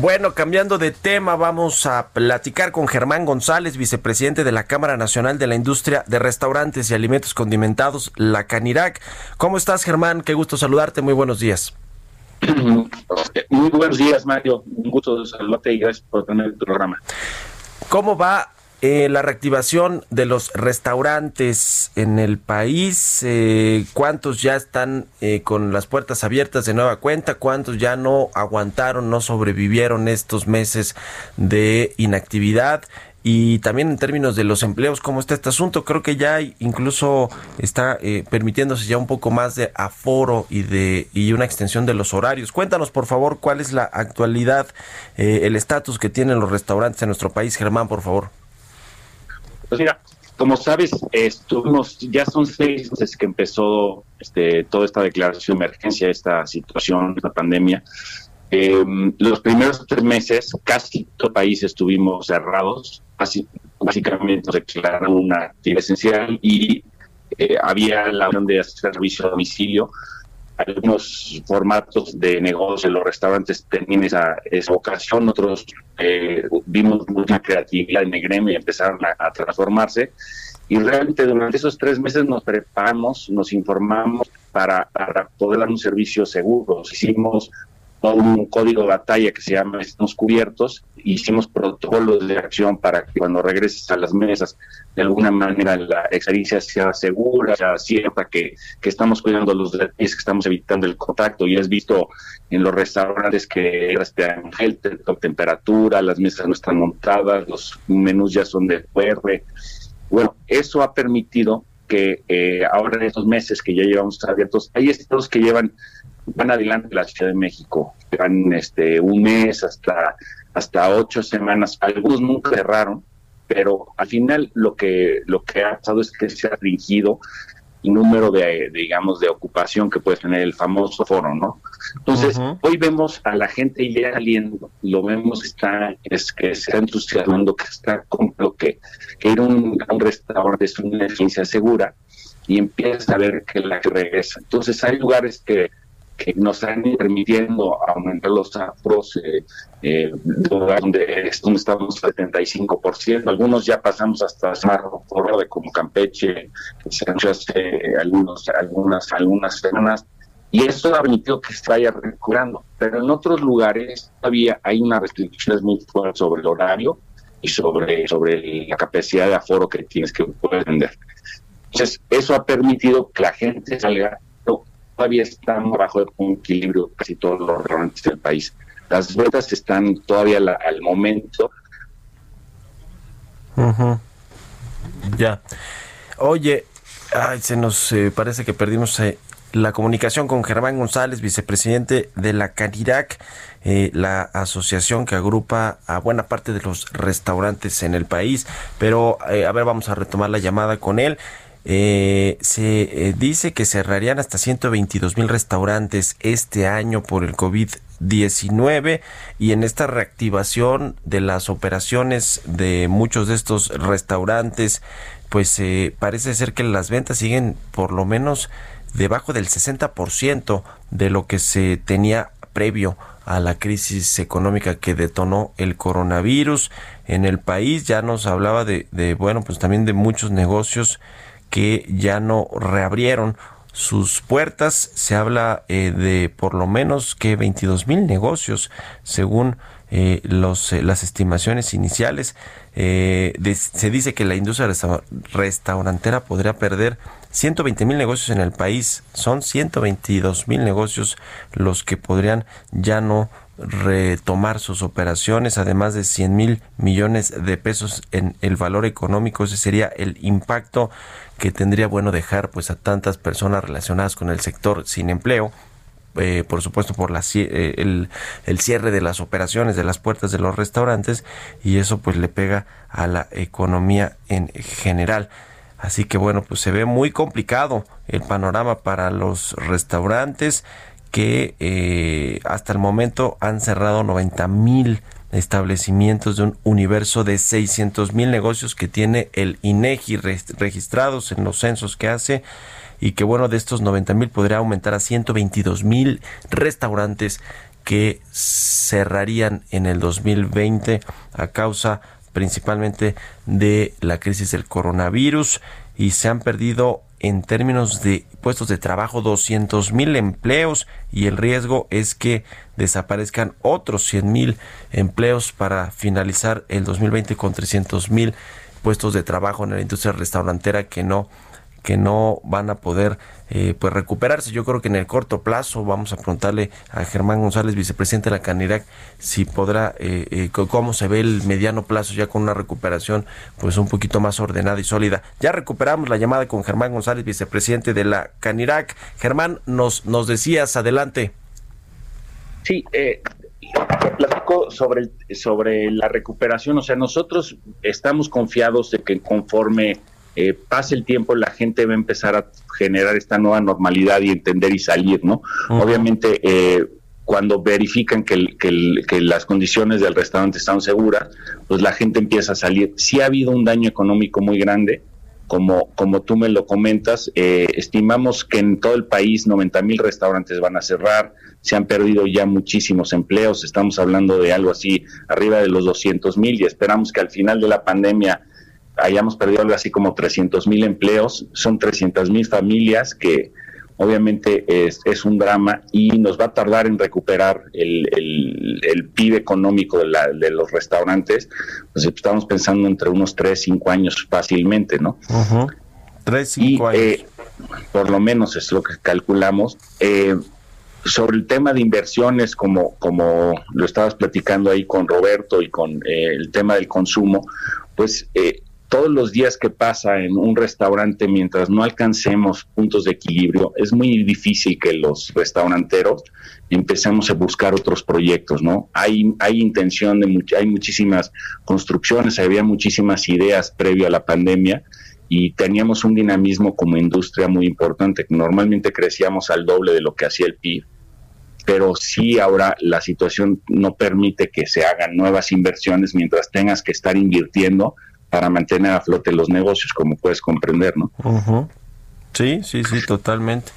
Bueno, cambiando de tema, vamos a platicar con Germán González, vicepresidente de la Cámara Nacional de la Industria de Restaurantes y Alimentos Condimentados, la Canirac. ¿Cómo estás, Germán? Qué gusto saludarte. Muy buenos días. Muy buenos días, Mario. Un gusto saludarte y gracias por tener el programa. ¿Cómo va eh, la reactivación de los restaurantes en el país, eh, ¿cuántos ya están eh, con las puertas abiertas de nueva cuenta? ¿Cuántos ya no aguantaron, no sobrevivieron estos meses de inactividad? Y también en términos de los empleos, ¿cómo está este asunto? Creo que ya incluso está permitiéndose ya un poco más de aforo y de y una extensión de los horarios. Cuéntanos, por favor, cuál es la actualidad, el estatus que tienen los restaurantes en nuestro país. Germán, por favor. Pues mira, como sabes, estuvimos, ya son seis meses que empezó este, toda esta declaración de emergencia, esta situación, esta pandemia. Em, los primeros tres meses, casi todo el país estuvimos cerrados, básicamente nos declararon una actividad esencial y eh, había la opción de servicio a domicilio algunos formatos de negocio en los restaurantes tenían esa, esa ocasión, otros eh, vimos mucha creatividad en el gremio y empezaron a, transformarse. Y realmente durante esos tres meses nos preparamos, nos informamos para poder dar un servicio seguro. Hicimos un código de batalla que se llama Estamos Cubiertos, hicimos protocolos de acción para que cuando regreses a las mesas, de alguna manera la experiencia sea segura, sea cierta, que, que estamos cuidando los detalles, que estamos evitando el contacto. Y has visto en los restaurantes que te gel, temperatura, las mesas no están montadas, los menús ya son de QR. Bueno, eso ha permitido que eh, ahora en estos meses que ya llevamos abiertos, hay estados que llevan van adelante la Ciudad de México, van este un mes hasta hasta ocho semanas, algunos nunca cerraron, pero al final lo que lo que ha pasado es que se ha restringido el número de, digamos de ocupación que puede tener el famoso foro, ¿no? Entonces, hoy vemos a la gente ya saliendo, lo vemos está es que se está entusiasmando, que está con lo que, que ir a un, restaurante es una eficiencia segura y empieza a ver que la que regresa. Entonces, hay lugares que que nos están permitiendo aumentar los afros, eh, eh, donde, estamos al 75%, algunos ya pasamos hasta por de como Campeche, se han hecho hace algunos, algunas, algunas semanas, y eso ha permitido que se vaya recuperando, pero en otros lugares todavía hay unas restricciones muy fuertes sobre el horario y sobre, sobre la capacidad de aforo que tienes que poder vender. Entonces, eso ha permitido que la gente salga todavía están bajo un equilibrio casi todos los restaurantes del país. Las ventas están todavía al momento. Ya. Oye, ay, se nos eh, parece que perdimos eh, la comunicación con Germán González, vicepresidente de la Canirac, eh, la asociación que agrupa a buena parte de los restaurantes en el país. Pero, a ver, vamos a retomar la llamada con él. Eh, se eh, dice que cerrarían hasta 122 mil restaurantes este año por el COVID-19 y en esta reactivación de las operaciones de muchos de estos restaurantes, pues eh, parece ser que las ventas siguen por lo menos debajo del 60% de lo que se tenía previo a la crisis económica que detonó el coronavirus en el país. Ya nos hablaba de, de bueno, pues también de muchos negocios que ya no reabrieron sus puertas. Se habla eh, de por lo menos que 22 mil negocios, según eh, los, eh, las estimaciones iniciales. se dice que la industria restaurantera podría perder 120 mil negocios en el país. Son 122 mil negocios los que podrían ya no retomar sus operaciones, además de 100 mil millones de pesos en el valor económico. Ese sería el impacto que tendría bueno dejar pues a tantas personas relacionadas con el sector sin empleo. Eh, por supuesto por la, eh, el, cierre de las operaciones de las puertas de los restaurantes y eso pues le pega a la economía en general. Así que bueno, pues se ve muy complicado el panorama para los restaurantes que eh, hasta el momento han cerrado 90 mil establecimientos de un universo de 600 mil negocios que tiene el INEGI registrados en los censos que hace y que bueno de estos 90 mil podría aumentar a 122 mil restaurantes que cerrarían en el 2020 a causa principalmente de la crisis del coronavirus y se han perdido en términos de puestos de trabajo 200 mil empleos y el riesgo es que desaparezcan otros 100 mil empleos para finalizar el 2020 con 300 mil puestos de trabajo en la industria restaurantera que no que no van a poder eh, pues recuperarse. Yo creo que en el corto plazo vamos a preguntarle a Germán González, vicepresidente de la Canirac, si podrá, eh, eh, cómo se ve el mediano plazo ya con una recuperación pues un poquito más ordenada y sólida. Ya recuperamos la llamada con Germán González, vicepresidente de la Canirac. Germán, nos, nos decías, adelante. Sí, eh, platico sobre, sobre la recuperación. O sea, nosotros estamos confiados de que conforme eh, pase el tiempo, la gente va a empezar a generar esta nueva normalidad y entender y salir, ¿no? Obviamente, eh, cuando verifican que, que, las condiciones del restaurante están seguras, pues la gente empieza a salir. Sí ha habido un daño económico muy grande, como, como tú me lo comentas, eh, estimamos que en todo el país 90 mil restaurantes van a cerrar, se han perdido ya muchísimos empleos, estamos hablando de algo así arriba de los 200 mil y esperamos que al final de la pandemia hayamos perdido algo así como 300 mil empleos, son 300 mil familias que obviamente es, es, un drama y nos va a tardar en recuperar el, el, PIB económico de, la, de, los restaurantes, pues estamos pensando entre unos 3, 5 años fácilmente, ¿no? 3, 5 años. Eh, por lo menos es lo que calculamos. Eh, sobre el tema de inversiones, como, como lo estabas platicando ahí con Roberto y con eh, el tema del consumo, pues eh, todos los días que pasa en un restaurante mientras no alcancemos puntos de equilibrio, es muy difícil que los restauranteros empecemos a buscar otros proyectos, ¿no? Hay, hay intención de, hay muchísimas construcciones, había muchísimas ideas previo a la pandemia y teníamos un dinamismo como industria muy importante. Normalmente crecíamos al doble de lo que hacía el PIB pero sí ahora la situación no permite que se hagan nuevas inversiones mientras tengas que estar invirtiendo para mantener a flote los negocios, como puedes comprender, ¿no? Sí, sí, sí, totalmente.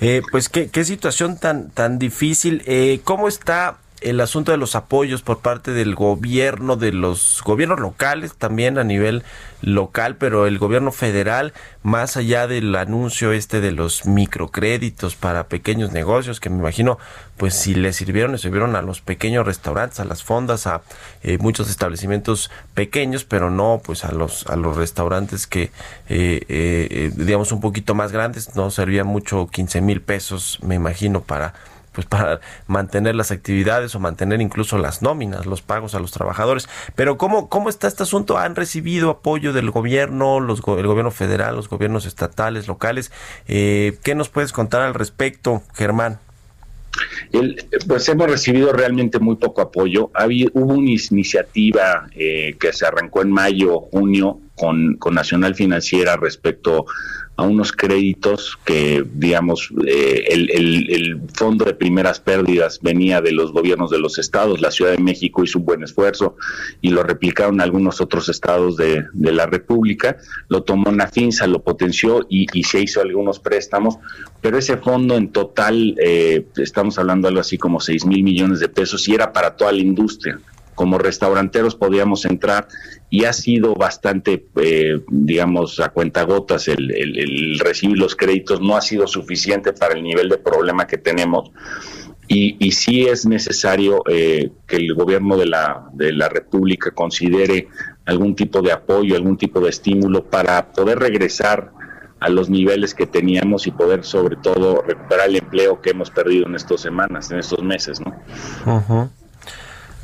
Eh, pues qué, qué situación tan, tan difícil. Eh, ¿Cómo está el asunto de los apoyos por parte del gobierno, de los gobiernos locales también a nivel local, pero el gobierno federal, más allá del anuncio este de los microcréditos para pequeños negocios, que me imagino, pues si le sirvieron, le sirvieron a los pequeños restaurantes, a las fondas, a eh, muchos establecimientos pequeños, pero no pues a los a los restaurantes que eh, eh, digamos un poquito más grandes, no servían mucho 15 mil pesos, me imagino, para pues para mantener las actividades o mantener incluso las nóminas, los pagos a los trabajadores. Pero ¿cómo, cómo está este asunto? ¿Han recibido apoyo del gobierno, los, el gobierno federal, los gobiernos estatales, locales? Eh, ¿Qué nos puedes contar al respecto, Germán? pues hemos recibido realmente muy poco apoyo. Había, hubo una iniciativa eh, que se arrancó en mayo, junio, con, con Nacional Financiera respecto a unos créditos que, digamos, eh, el, el, fondo de primeras pérdidas venía de los gobiernos de los estados, la Ciudad de México hizo un buen esfuerzo y lo replicaron algunos otros estados de, de la República, lo tomó Nafinsa, lo potenció y, y, se hizo algunos préstamos, pero ese fondo en total, eh, estamos hablando algo así como 6 mil millones de pesos y era para toda la industria como restauranteros podíamos entrar y ha sido bastante, eh, digamos, a cuentagotas el, el, recibir los créditos, no ha sido suficiente para el nivel de problema que tenemos. Y, y sí es necesario eh, que el gobierno de la, de la República considere algún tipo de apoyo, algún tipo de estímulo para poder regresar a los niveles que teníamos y poder sobre todo recuperar el empleo que hemos perdido en estas semanas, en estos meses, ¿no?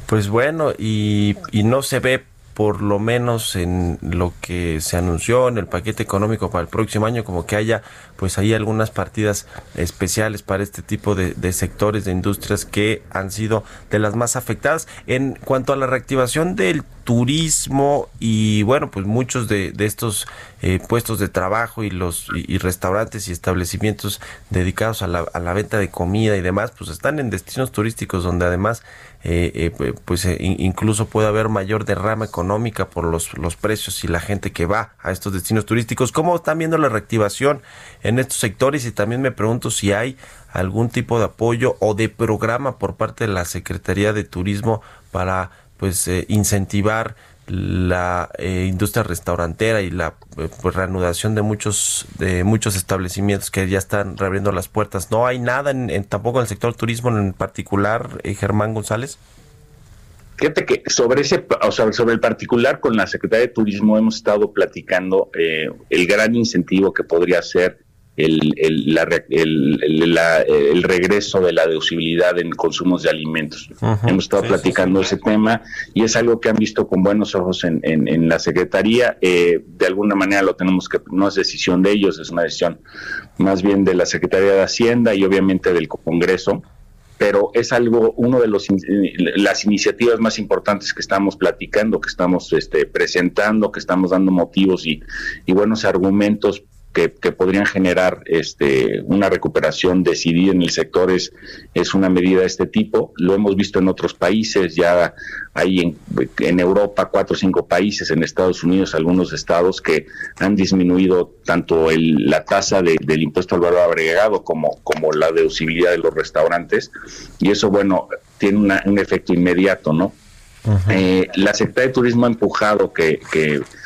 Pues bueno, y, y no se ve por lo menos en lo que se anunció en el paquete económico para el próximo año, como que haya pues ahí algunas partidas especiales para este tipo de, sectores de industrias que han sido de las más afectadas. En cuanto a la reactivación del turismo y bueno, pues muchos de, estos eh, puestos de trabajo y los y, restaurantes y establecimientos dedicados a la, a la venta de comida y demás, pues están en destinos turísticos donde además eh, eh, pues eh, incluso puede haber mayor derrama económica por los, los precios y la gente que va a estos destinos turísticos. ¿Cómo están viendo la reactivación en estos sectores? Y también me pregunto si hay algún tipo de apoyo o de programa por parte de la Secretaría de Turismo para pues incentivar la eh, industria restaurantera y la eh, pues, reanudación de muchos de muchos establecimientos que ya están reabriendo las puertas. ¿No hay nada en, tampoco en el sector turismo en particular, eh, Germán González? Fíjate que sobre ese, o sea, sobre el particular con la Secretaría de Turismo hemos estado platicando el gran incentivo que podría ser el, el, el, regreso de la deducibilidad en consumos de alimentos. Hemos estado platicando ese tema y es algo que han visto con buenos ojos en, en, la Secretaría. Eh, de alguna manera lo tenemos que, no es decisión de ellos, es una decisión más bien de la Secretaría de Hacienda y obviamente del Congreso pero es algo, uno de los las iniciativas más importantes que estamos platicando, que estamos este, presentando, que estamos dando motivos y, y buenos argumentos que, podrían generar este, una recuperación decidida en el sector es, es una medida de este tipo. Lo hemos visto en otros países, ya hay en, en Europa cuatro o cinco países, en Estados Unidos algunos estados que han disminuido tanto el, la tasa del impuesto al valor agregado como, como la deducibilidad de los restaurantes. Y eso, bueno, tiene un efecto inmediato, ¿no? Eh, la Secretaría de Turismo ha empujado que,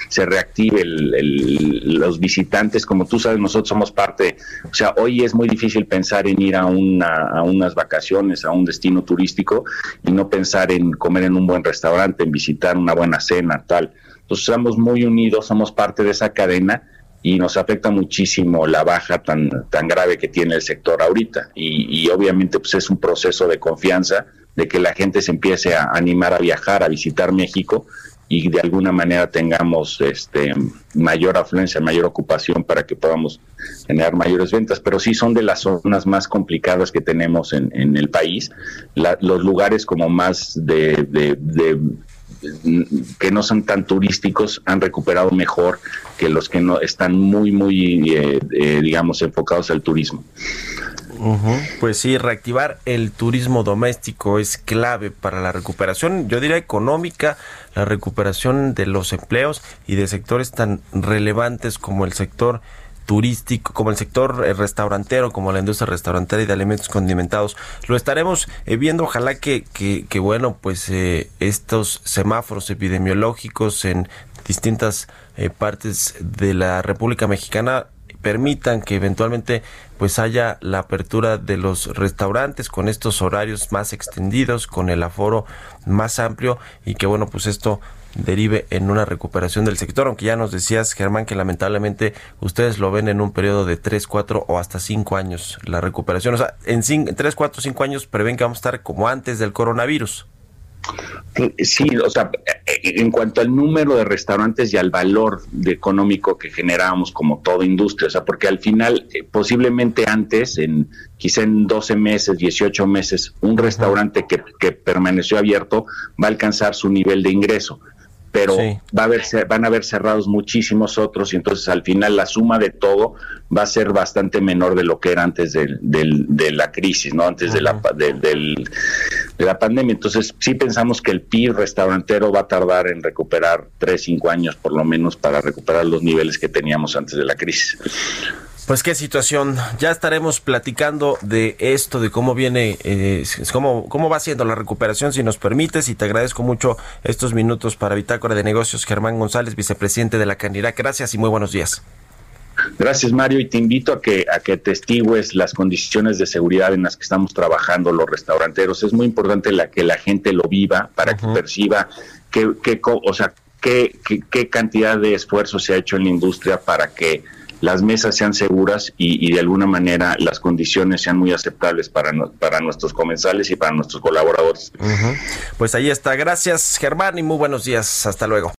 se reactive los visitantes. Como tú sabes, nosotros somos parte, o sea, hoy es muy difícil pensar en ir a, una, a unas vacaciones, a un destino turístico y no pensar en comer en un buen restaurante, en visitar una buena cena, tal. Entonces, estamos muy unidos, somos parte de esa cadena y nos afecta muchísimo la baja tan, tan grave que tiene el sector ahorita. Y, y obviamente, pues es un proceso de confianza de que la gente se empiece a animar a viajar, a visitar México y de alguna manera tengamos este mayor afluencia, mayor ocupación para que podamos generar mayores ventas. Pero sí son de las zonas más complicadas que tenemos en, el país. los lugares como más de, de, que no son tan turísticos han recuperado mejor que los que no están muy muy eh, eh, digamos enfocados al turismo. Pues sí, reactivar el turismo doméstico es clave para la recuperación, yo diría económica, la recuperación de los empleos y de sectores tan relevantes como el sector turístico, como el sector eh, restaurantero, como la industria restaurantera y de alimentos condimentados. Lo estaremos eh, viendo, ojalá que, que, bueno, pues eh, estos semáforos epidemiológicos en distintas partes de la República Mexicana permitan que eventualmente pues haya la apertura de los restaurantes con estos horarios más extendidos, con el aforo más amplio y que bueno, pues esto derive en una recuperación del sector, aunque ya nos decías, Germán, que lamentablemente ustedes lo ven en un periodo de 3, 4 o hasta 5 años la recuperación. O sea, en 3, 4, 5 años prevén que vamos a estar como antes del coronavirus. Sí, o sea, en cuanto al número de restaurantes y al valor de económico que generábamos como toda industria, o sea, porque al final, eh, posiblemente antes, en quizá en 12 meses, 18 meses, un restaurante que, que permaneció abierto va a alcanzar su nivel de ingreso pero va a haber, van a haber cerrados muchísimos otros y entonces al final la suma de todo va a ser bastante menor de lo que era antes de, de la crisis, no antes de, la, de, la pandemia. Entonces sí pensamos que el PIB restaurantero va a tardar en recuperar tres, cinco años por lo menos para recuperar los niveles que teníamos antes de la crisis. Pues qué situación. Ya estaremos platicando de esto, de cómo viene, eh, cómo, cómo va siendo la recuperación, si nos permites, y te agradezco mucho estos minutos para Bitácora de Negocios. Germán González, vicepresidente de la Canidad. Gracias y muy buenos días. Gracias, Mario, y te invito a que a que testigües las condiciones de seguridad en las que estamos trabajando los restauranteros. Es muy importante la que la gente lo viva para que perciba que, que o sea, qué, qué, qué cantidad de esfuerzo se ha hecho en la industria para que las mesas sean seguras y, de alguna manera las condiciones sean muy aceptables para, para nuestros comensales y para nuestros colaboradores. Pues ahí está. Gracias, Germán, y muy buenos días. Hasta luego.